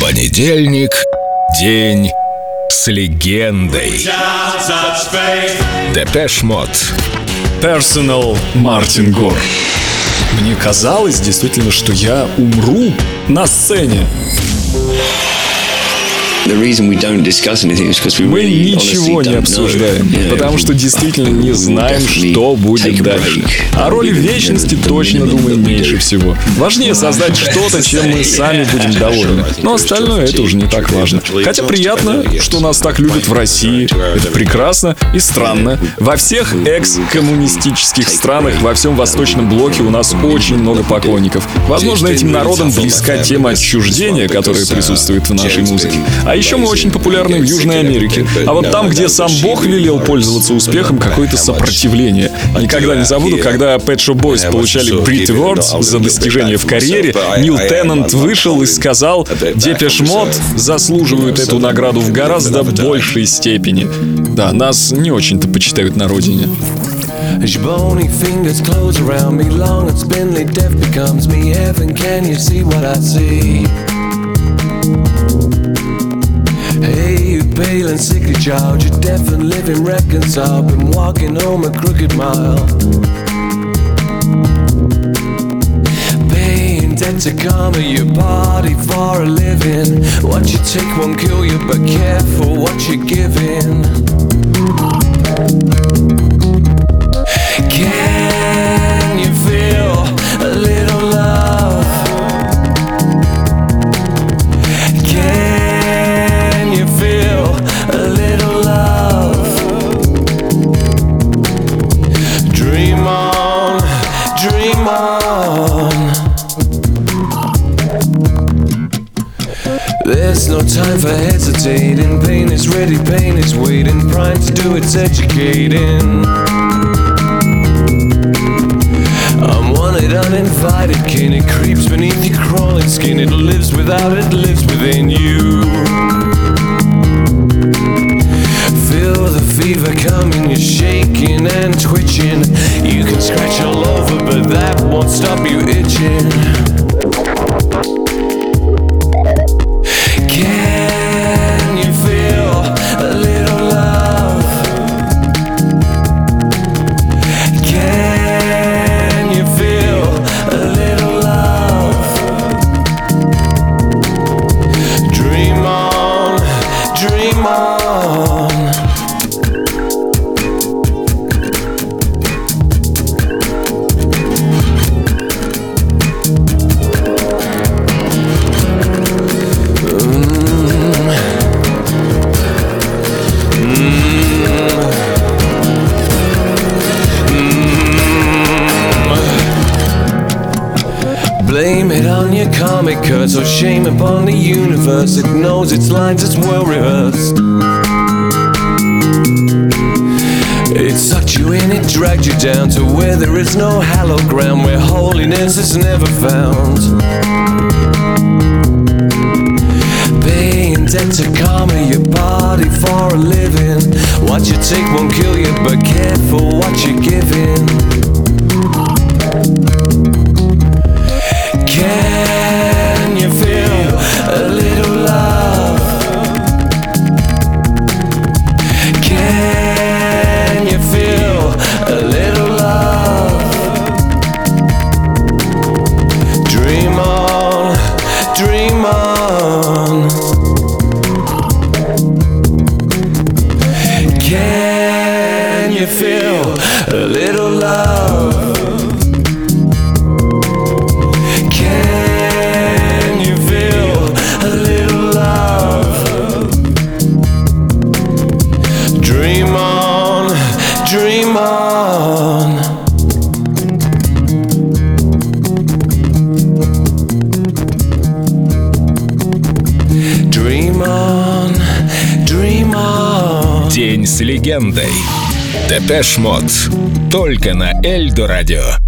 Понедельник. День с легендой. Депеш Мод. Personal Мартин Гор. Мне казалось действительно, что я умру на сцене. Мы ничего не обсуждаем, потому что действительно не знаем, что будет дальше. О роли вечности точно думаем меньше всего. Важнее создать что-то, чем мы сами будем довольны. Но остальное это уже не так важно. Хотя приятно, что нас так любят в России. Это прекрасно и странно. Во всех экс-коммунистических странах, во всем Восточном блоке у нас очень много поклонников. Возможно, этим народам близка тема отчуждения, которая присутствует в нашей музыке. А а еще мы очень популярны в Южной Америке. А вот там, где сам Бог велел пользоваться успехом, какое-то сопротивление. Никогда не забуду, когда Pet Shop Boys получали Brit Awards за достижения в карьере, Нил Теннант вышел и сказал, Депеш Мод заслуживают эту награду в гораздо большей степени. Да, нас не очень-то почитают на родине. As your bony fingers close around me, long and spindly death becomes me. Heaven, can you see what I see? Pale and sickly child, you're deaf and living reconciled. Been walking home a crooked mile. Paying debt to karma, your body for a living. What you take won't kill you, but careful what you're giving. No time for hesitating. Pain is ready, pain is waiting. Prime to do its educating. I'm wanted, uninvited kin. It creeps beneath your crawling skin. It lives without, it lives within you. Feel the fever coming, you're shaking and twitching. You can scratch all over, but that won't stop you itching. Blame curse or shame upon the universe. It knows its lines, it's well rehearsed. It sucked you in, it dragged you down to where there is no hallowed ground, where holiness is never found. Paying debt to karma, your body for a living. What you take won't kill you, but careful what you're giving. a little love? Can you feel a little love? Dream on, dream on. Dream on, dream on. День с легендой. Депеш Мод. Только на Эльдо Радио.